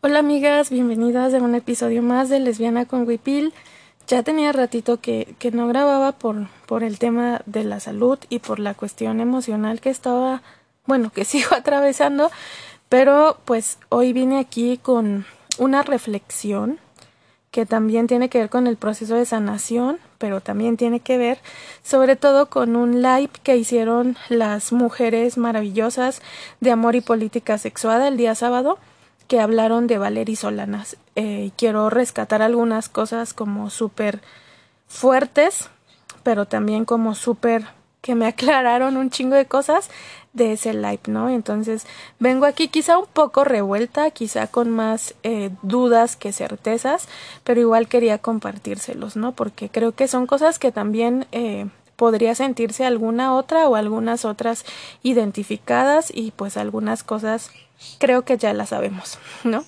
Hola amigas, bienvenidas a un episodio más de Lesbiana con Wipil. Ya tenía ratito que, que no grababa por, por el tema de la salud y por la cuestión emocional que estaba, bueno, que sigo atravesando, pero pues hoy vine aquí con una reflexión que también tiene que ver con el proceso de sanación, pero también tiene que ver sobre todo con un live que hicieron las mujeres maravillosas de amor y política sexuada el día sábado que hablaron de Valery Solanas. Eh, quiero rescatar algunas cosas como súper fuertes, pero también como súper que me aclararon un chingo de cosas de ese live, ¿no? Entonces vengo aquí quizá un poco revuelta, quizá con más eh, dudas que certezas, pero igual quería compartírselos, ¿no? Porque creo que son cosas que también eh, podría sentirse alguna otra o algunas otras identificadas y pues algunas cosas creo que ya las sabemos, ¿no?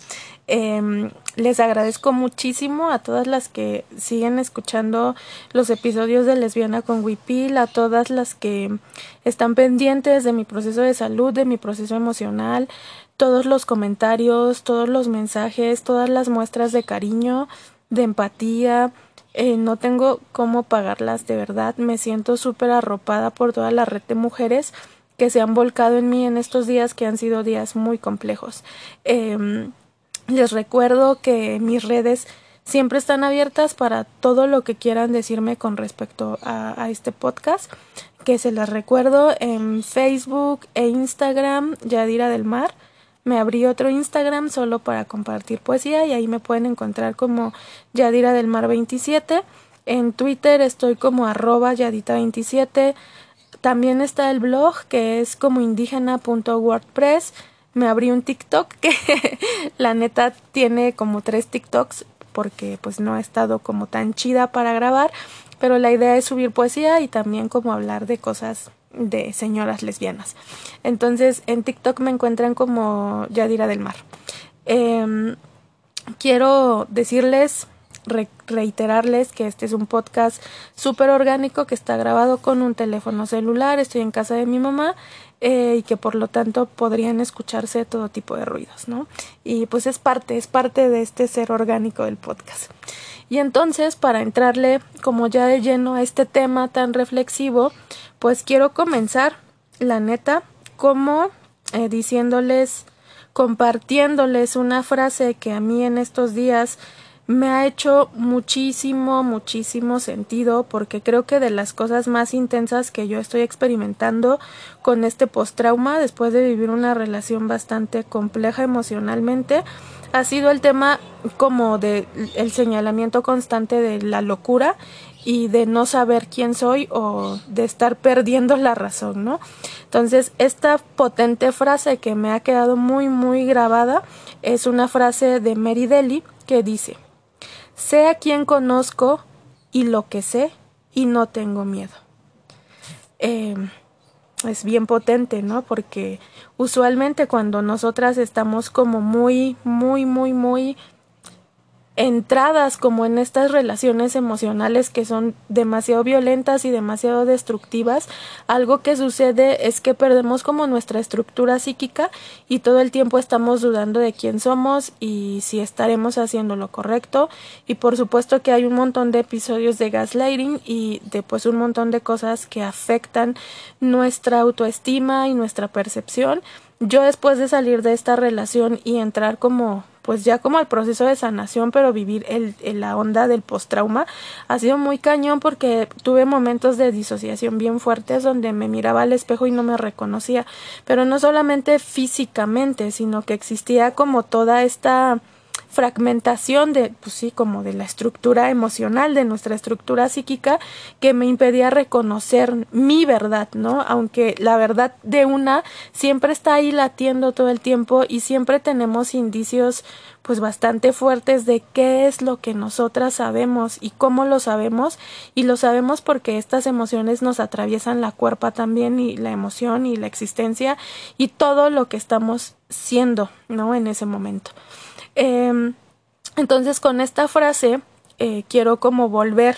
Eh, les agradezco muchísimo a todas las que siguen escuchando los episodios de Lesbiana con Wipil, a todas las que están pendientes de mi proceso de salud, de mi proceso emocional, todos los comentarios, todos los mensajes, todas las muestras de cariño, de empatía. Eh, no tengo cómo pagarlas de verdad. Me siento súper arropada por toda la red de mujeres que se han volcado en mí en estos días que han sido días muy complejos. Eh, les recuerdo que mis redes siempre están abiertas para todo lo que quieran decirme con respecto a, a este podcast, que se las recuerdo en Facebook e Instagram, Yadira del Mar. Me abrí otro Instagram solo para compartir poesía y ahí me pueden encontrar como Yadira del Mar 27. En Twitter estoy como arroba Yadita27. También está el blog que es como indígena.wordpress me abrí un TikTok que la neta tiene como tres TikToks porque pues no ha estado como tan chida para grabar, pero la idea es subir poesía y también como hablar de cosas de señoras lesbianas. Entonces en TikTok me encuentran como Yadira del Mar. Eh, quiero decirles reiterarles que este es un podcast súper orgánico que está grabado con un teléfono celular, estoy en casa de mi mamá eh, y que por lo tanto podrían escucharse todo tipo de ruidos, ¿no? Y pues es parte, es parte de este ser orgánico del podcast. Y entonces, para entrarle como ya de lleno a este tema tan reflexivo, pues quiero comenzar, la neta, como eh, diciéndoles, compartiéndoles una frase que a mí en estos días me ha hecho muchísimo, muchísimo sentido porque creo que de las cosas más intensas que yo estoy experimentando con este post-trauma después de vivir una relación bastante compleja emocionalmente ha sido el tema como de el señalamiento constante de la locura y de no saber quién soy o de estar perdiendo la razón, ¿no? Entonces, esta potente frase que me ha quedado muy muy grabada es una frase de Mary Deli que dice Sé a quien conozco y lo que sé y no tengo miedo. Eh, es bien potente, ¿no? Porque usualmente cuando nosotras estamos como muy, muy, muy, muy entradas como en estas relaciones emocionales que son demasiado violentas y demasiado destructivas, algo que sucede es que perdemos como nuestra estructura psíquica y todo el tiempo estamos dudando de quién somos y si estaremos haciendo lo correcto y por supuesto que hay un montón de episodios de gaslighting y de pues un montón de cosas que afectan nuestra autoestima y nuestra percepción. Yo después de salir de esta relación y entrar como pues ya como el proceso de sanación, pero vivir el, la onda del post-trauma ha sido muy cañón porque tuve momentos de disociación bien fuertes donde me miraba al espejo y no me reconocía, pero no solamente físicamente, sino que existía como toda esta fragmentación de, pues sí, como de la estructura emocional, de nuestra estructura psíquica, que me impedía reconocer mi verdad, ¿no? Aunque la verdad de una siempre está ahí latiendo todo el tiempo y siempre tenemos indicios pues bastante fuertes de qué es lo que nosotras sabemos y cómo lo sabemos y lo sabemos porque estas emociones nos atraviesan la cuerpa también y la emoción y la existencia y todo lo que estamos siendo, ¿no? En ese momento. Eh, entonces, con esta frase, eh, quiero como volver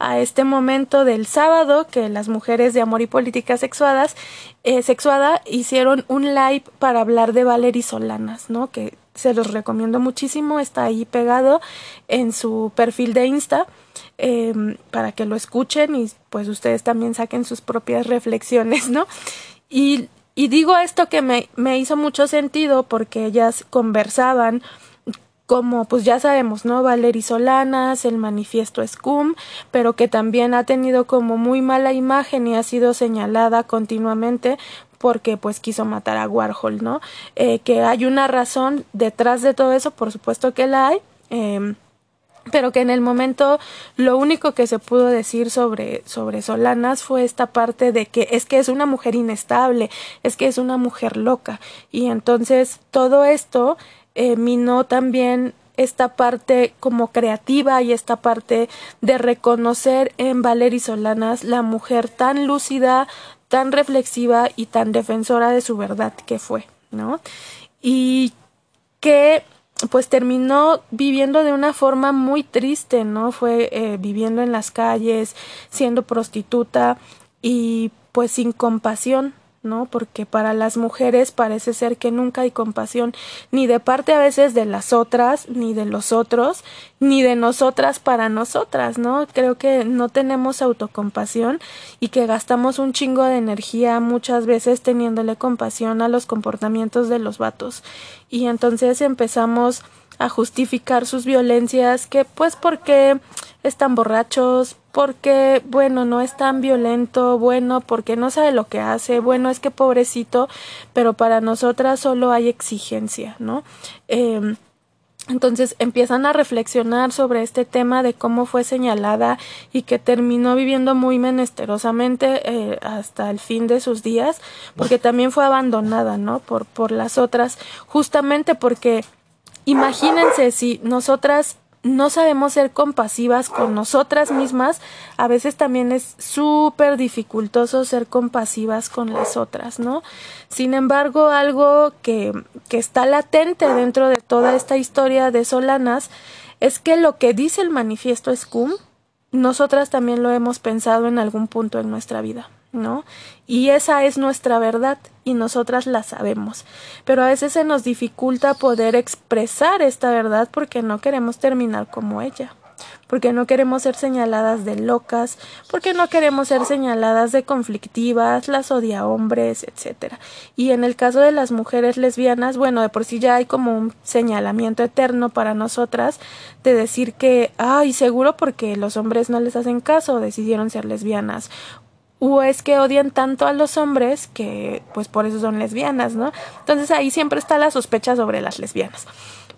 a este momento del sábado que las mujeres de amor y política sexuadas eh, sexuada hicieron un live para hablar de Valery Solanas, ¿no? Que se los recomiendo muchísimo, está ahí pegado en su perfil de Insta em, para que lo escuchen y pues ustedes también saquen sus propias reflexiones, ¿no? Y, y digo esto que me, me hizo mucho sentido porque ellas conversaban como pues ya sabemos, ¿no? Valery Solanas, el manifiesto Scum, pero que también ha tenido como muy mala imagen y ha sido señalada continuamente porque pues quiso matar a Warhol, ¿no? Eh, que hay una razón detrás de todo eso, por supuesto que la hay. Eh, pero que en el momento lo único que se pudo decir sobre, sobre Solanas fue esta parte de que es que es una mujer inestable, es que es una mujer loca. Y entonces todo esto eh, minó también esta parte como creativa y esta parte de reconocer en Valery Solanas la mujer tan lúcida, tan reflexiva y tan defensora de su verdad que fue, ¿no? Y que pues terminó viviendo de una forma muy triste, ¿no? Fue eh, viviendo en las calles, siendo prostituta y pues sin compasión, ¿no? Porque para las mujeres parece ser que nunca hay compasión, ni de parte a veces de las otras, ni de los otros, ni de nosotras para nosotras, ¿no? Creo que no tenemos autocompasión y que gastamos un chingo de energía muchas veces teniéndole compasión a los comportamientos de los vatos. Y entonces empezamos a justificar sus violencias que pues porque están borrachos, porque, bueno, no es tan violento, bueno, porque no sabe lo que hace, bueno, es que pobrecito, pero para nosotras solo hay exigencia, ¿no? Eh, entonces empiezan a reflexionar sobre este tema de cómo fue señalada y que terminó viviendo muy menesterosamente eh, hasta el fin de sus días, porque también fue abandonada, ¿no? Por, por las otras, justamente porque imagínense si nosotras no sabemos ser compasivas con nosotras mismas, a veces también es súper dificultoso ser compasivas con las otras, ¿no? Sin embargo, algo que, que está latente dentro de toda esta historia de Solanas es que lo que dice el manifiesto Scum, nosotras también lo hemos pensado en algún punto en nuestra vida. ¿no? Y esa es nuestra verdad y nosotras la sabemos. Pero a veces se nos dificulta poder expresar esta verdad porque no queremos terminar como ella, porque no queremos ser señaladas de locas, porque no queremos ser señaladas de conflictivas, las odia hombres, etcétera. Y en el caso de las mujeres lesbianas, bueno, de por sí ya hay como un señalamiento eterno para nosotras de decir que, ay, seguro porque los hombres no les hacen caso, decidieron ser lesbianas, o es que odian tanto a los hombres que pues por eso son lesbianas, ¿no? Entonces ahí siempre está la sospecha sobre las lesbianas.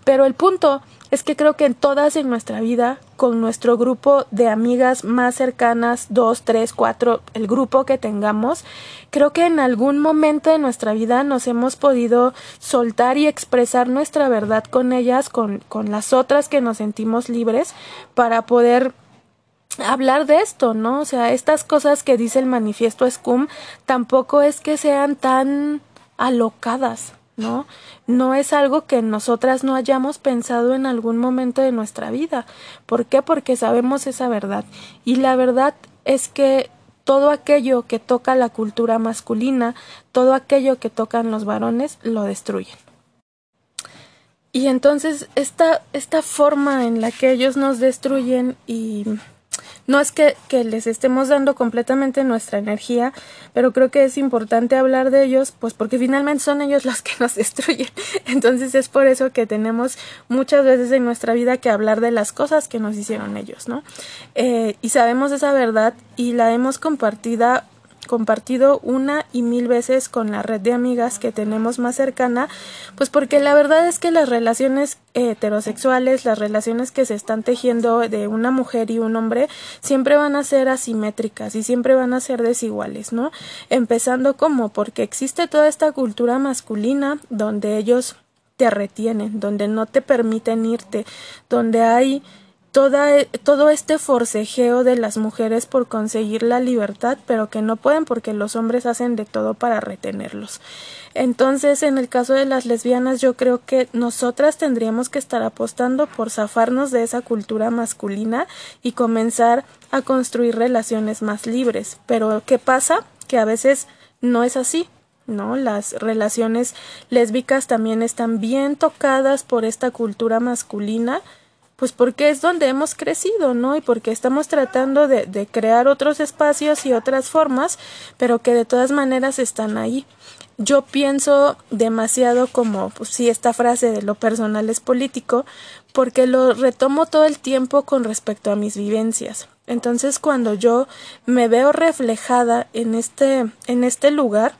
Pero el punto es que creo que en todas en nuestra vida, con nuestro grupo de amigas más cercanas, dos, tres, cuatro, el grupo que tengamos, creo que en algún momento de nuestra vida nos hemos podido soltar y expresar nuestra verdad con ellas, con, con las otras que nos sentimos libres, para poder hablar de esto, ¿no? O sea, estas cosas que dice el manifiesto Scum tampoco es que sean tan alocadas, ¿no? No es algo que nosotras no hayamos pensado en algún momento de nuestra vida. ¿Por qué? Porque sabemos esa verdad. Y la verdad es que todo aquello que toca la cultura masculina, todo aquello que tocan los varones, lo destruyen. Y entonces esta, esta forma en la que ellos nos destruyen y no es que, les estemos dando completamente nuestra energía, pero creo que es importante hablar de ellos, pues porque finalmente son ellos los que nos destruyen. Entonces es por eso que tenemos muchas veces en nuestra vida que hablar de las cosas que nos hicieron ellos, ¿no? Eh, y sabemos esa verdad y la hemos compartida compartido una y mil veces con la red de amigas que tenemos más cercana, pues porque la verdad es que las relaciones heterosexuales, las relaciones que se están tejiendo de una mujer y un hombre, siempre van a ser asimétricas y siempre van a ser desiguales, ¿no? Empezando como porque existe toda esta cultura masculina donde ellos te retienen, donde no te permiten irte, donde hay toda, todo este forcejeo de las mujeres por conseguir la libertad, pero que no pueden porque los hombres hacen de todo para retenerlos. Entonces, en el caso de las lesbianas, yo creo que nosotras tendríamos que estar apostando por zafarnos de esa cultura masculina y comenzar a construir relaciones más libres. Pero, ¿qué pasa? Que a veces no es así. ¿no? Las relaciones lésbicas también están bien tocadas por esta cultura masculina pues porque es donde hemos crecido, ¿no? Y porque estamos tratando de, de, crear otros espacios y otras formas, pero que de todas maneras están ahí. Yo pienso demasiado como, pues esta frase de lo personal es político, porque lo retomo todo el tiempo con respecto a mis vivencias. Entonces, cuando yo me veo reflejada en este, en este lugar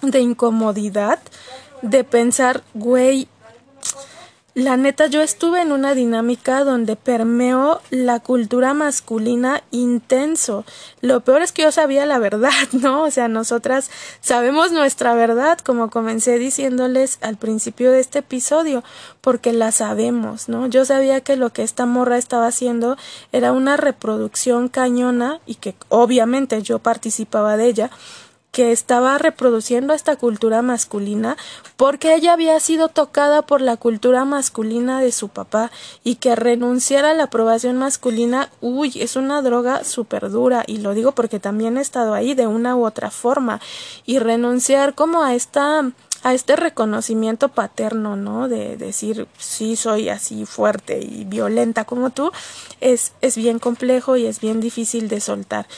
de incomodidad, de pensar, güey, la neta, yo estuve en una dinámica donde permeó la cultura masculina intenso. Lo peor es que yo sabía la verdad, ¿no? O sea, nosotras sabemos nuestra verdad, como comencé diciéndoles al principio de este episodio, porque la sabemos, ¿no? Yo sabía que lo que esta morra estaba haciendo era una reproducción cañona y que obviamente yo participaba de ella que estaba reproduciendo esta cultura masculina porque ella había sido tocada por la cultura masculina de su papá y que renunciar a la aprobación masculina, uy, es una droga súper dura y lo digo porque también he estado ahí de una u otra forma y renunciar como a esta a este reconocimiento paterno, ¿no? De decir, sí, soy así fuerte y violenta como tú, es, es bien complejo y es bien difícil de soltar.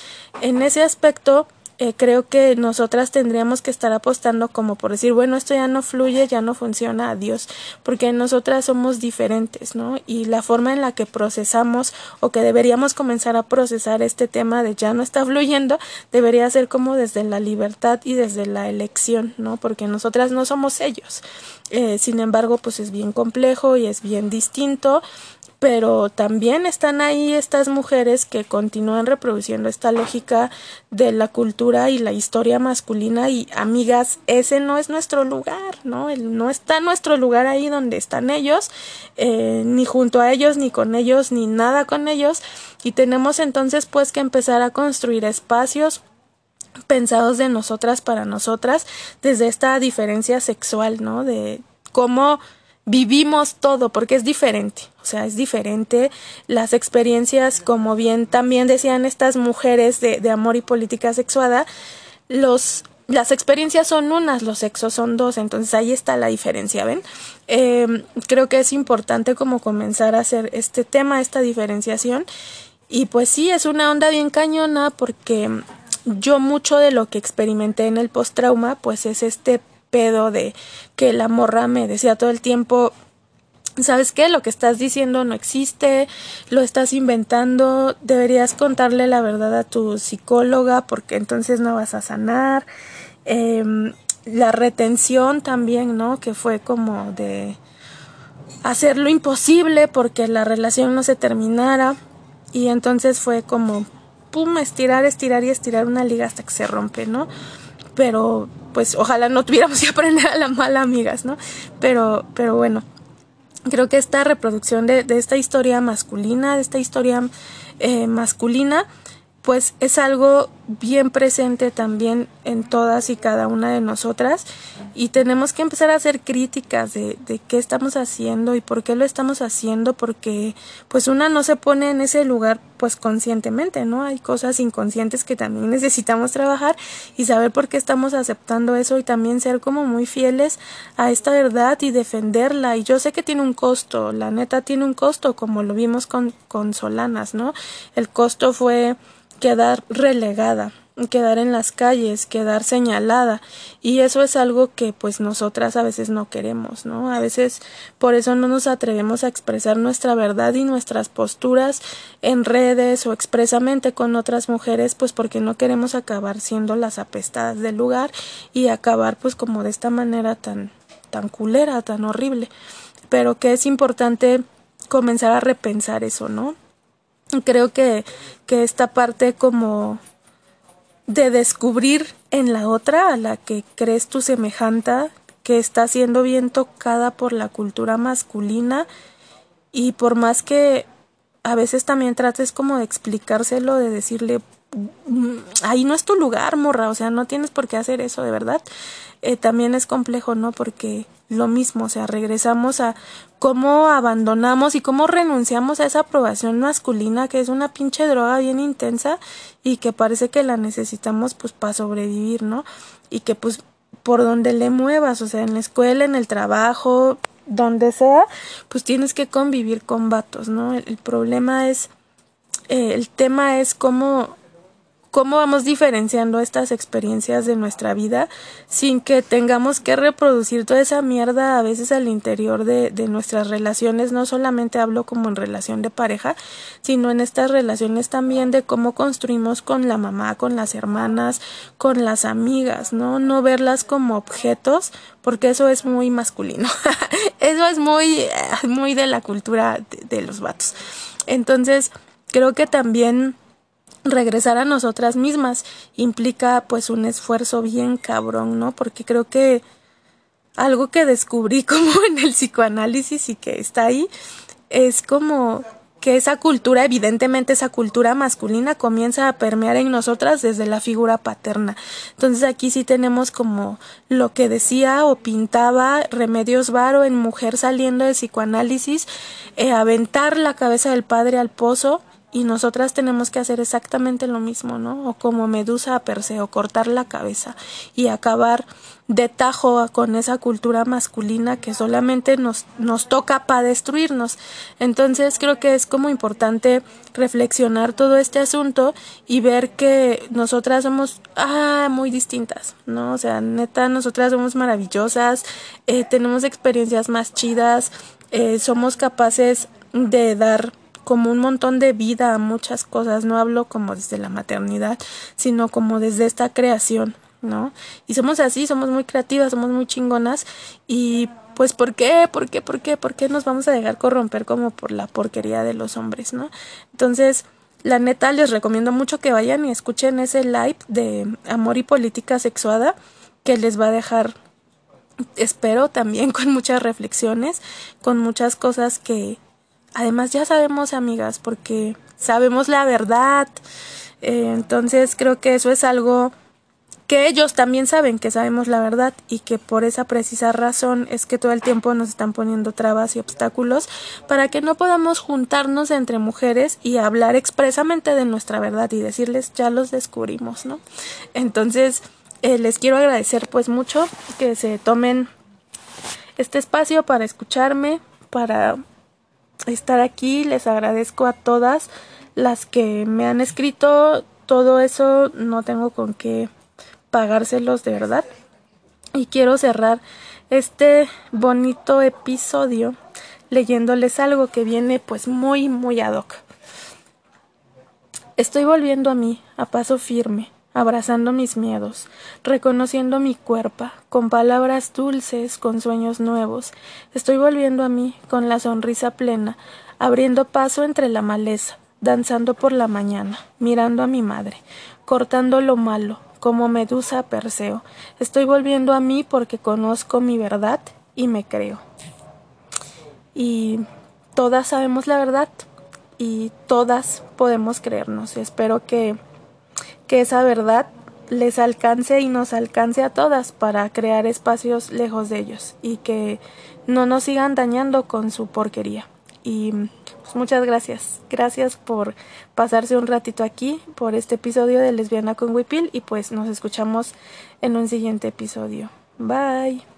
En ese aspecto, eh, creo que nosotras tendríamos que estar apostando como por decir, bueno, esto ya no fluye, ya no funciona, adiós, porque nosotras somos diferentes, ¿no? Y la forma en la que procesamos o que deberíamos comenzar a procesar este tema de ya no está fluyendo, debería ser como desde la libertad y desde la elección, ¿no? Porque nosotras no somos ellos. Eh, sin embargo, pues es bien complejo y es bien distinto pero también están ahí estas mujeres que continúan reproduciendo esta lógica de la cultura y la historia masculina y amigas, ese no es nuestro lugar, ¿no? no está nuestro lugar ahí donde están ellos, eh, ni junto a ellos, ni con ellos, ni nada con ellos, y tenemos entonces pues que empezar a construir espacios pensados de nosotras para nosotras desde esta diferencia sexual, ¿no? De cómo vivimos todo porque es diferente, o sea, es diferente las experiencias, como bien también decían estas mujeres de, de amor y política sexuada, los las experiencias son unas, los sexos son dos, entonces ahí está la diferencia, ¿ven? Eh, creo que es importante como comenzar a hacer este tema, esta diferenciación, y pues sí, es una onda bien cañona porque yo mucho de lo que experimenté en el post-trauma, pues es este pedo de que la morra me decía todo el tiempo, ¿sabes qué? Lo que estás diciendo no existe, lo estás inventando, deberías contarle la verdad a tu psicóloga porque entonces no vas a sanar. Em, la retención también, ¿no? Que fue como de hacer lo imposible porque la relación no se terminara y entonces fue como pum estirar estirar y estirar una liga hasta que se rompe no pero pues ojalá no tuviéramos que aprender a la mala, amigas, ¿no? Pero, pero bueno, creo que esta reproducción de, esta historia masculina, de esta historia eh, masculina, pues es algo bien presente también en todas y cada una de nosotras y tenemos que empezar a hacer críticas de, de, qué estamos haciendo y por qué lo estamos haciendo porque pues una no se pone en ese lugar pues conscientemente, ¿no? Hay cosas inconscientes que también necesitamos trabajar y saber por qué estamos aceptando eso y también ser como muy fieles a esta verdad y defenderla y yo sé que tiene un costo, la neta tiene un costo como lo vimos con, con Solanas, ¿no? El costo fue quedar relegada, quedar en las calles, quedar señalada y eso es algo que pues nosotras a veces no queremos, ¿no? A veces por eso no nos atrevemos a expresar nuestra verdad y nuestras posturas en redes o expresamente con otras mujeres pues porque no queremos acabar siendo las apestadas del lugar y acabar pues como de esta manera tan tan culera, tan horrible, pero que es importante comenzar a repensar eso, ¿no? creo que, que esta parte como de descubrir en la otra a la que crees tu semejanta que está siendo bien tocada por la cultura masculina y por más que a veces también trates como de explicárselo, de decirle, mm, ahí no es tu lugar, morra, o sea, no tienes por qué hacer eso, de verdad. Eh, también es complejo, ¿no? Porque lo mismo, o sea, regresamos a cómo abandonamos y cómo renunciamos a esa aprobación masculina que es una pinche droga bien intensa y que parece que la necesitamos pues para sobrevivir, ¿no? Y que pues por donde le muevas, o sea, en la escuela, en el trabajo, donde sea, pues tienes que convivir con vatos, ¿no? El, problema es, eh, el tema es cómo cómo vamos diferenciando estas experiencias de nuestra vida sin que tengamos que reproducir toda esa mierda a veces al interior de, nuestras relaciones. No solamente hablo como en relación de pareja, sino en estas relaciones también de cómo construimos con la mamá, con las hermanas, con las amigas, ¿no? No verlas como objetos, porque eso es muy masculino. eso es muy, muy de la cultura de, de los vatos. Entonces, creo que también regresar a nosotras mismas implica pues un esfuerzo bien cabrón, ¿no? Porque creo que algo que descubrí como en el psicoanálisis y que está ahí es como que esa cultura, evidentemente esa cultura masculina comienza a permear en nosotras desde la figura paterna. Entonces aquí sí tenemos como lo que decía o pintaba Remedios Varo en Mujer saliendo de psicoanálisis, eh, aventar la cabeza del padre al pozo y nosotras tenemos que hacer exactamente lo mismo, ¿no? O como Medusa a Perseo, cortar la cabeza y acabar de tajo con esa cultura masculina que solamente nos, nos toca para destruirnos. Entonces creo que es como importante reflexionar todo este asunto y ver que nosotras somos ah, muy distintas, ¿no? O sea, neta, nosotras somos maravillosas, eh, tenemos experiencias más chidas, eh, somos capaces de dar como un montón de vida a muchas cosas, no hablo como desde la maternidad, sino como desde esta creación, ¿no? Y somos así, somos muy creativas, somos muy chingonas y pues ¿por qué? ¿Por qué? ¿Por qué? ¿Por qué nos vamos a dejar corromper como por la porquería de los hombres, ¿no? Entonces, la neta les recomiendo mucho que vayan y escuchen ese live de amor y política sexuada que les va a dejar espero también con muchas reflexiones, con muchas cosas que además ya sabemos, amigas, porque sabemos la verdad. Eh, entonces creo que eso es algo que ellos también saben que sabemos la verdad y que por esa precisa razón es que todo el tiempo nos están poniendo trabas y obstáculos para que no podamos juntarnos entre mujeres y hablar expresamente de nuestra verdad y decirles ya los descubrimos, ¿no? Entonces eh, les quiero agradecer pues mucho que se tomen este espacio para escucharme, para estar aquí. Les agradezco a todas las que me han escrito. Todo eso no tengo con qué pagárselos de verdad. Y quiero cerrar este bonito episodio leyéndoles algo que viene pues muy muy ad hoc. Estoy volviendo a mí a paso firme abrazando mis miedos, reconociendo mi cuerpo, con palabras dulces, con sueños nuevos. Estoy volviendo a mí, con la sonrisa plena, abriendo paso entre la maleza, danzando por la mañana, mirando a mi madre, cortando lo malo, como medusa Perseo. Estoy volviendo a mí porque conozco mi verdad y me creo. Y todas sabemos la verdad y todas podemos creernos. Espero que que esa verdad les alcance y nos alcance a todas para crear espacios lejos de ellos y que no nos sigan dañando con su porquería. Y pues muchas gracias. Gracias por pasarse un ratito aquí por este episodio de Lesbiana con Wipil y pues nos escuchamos en un siguiente episodio. Bye.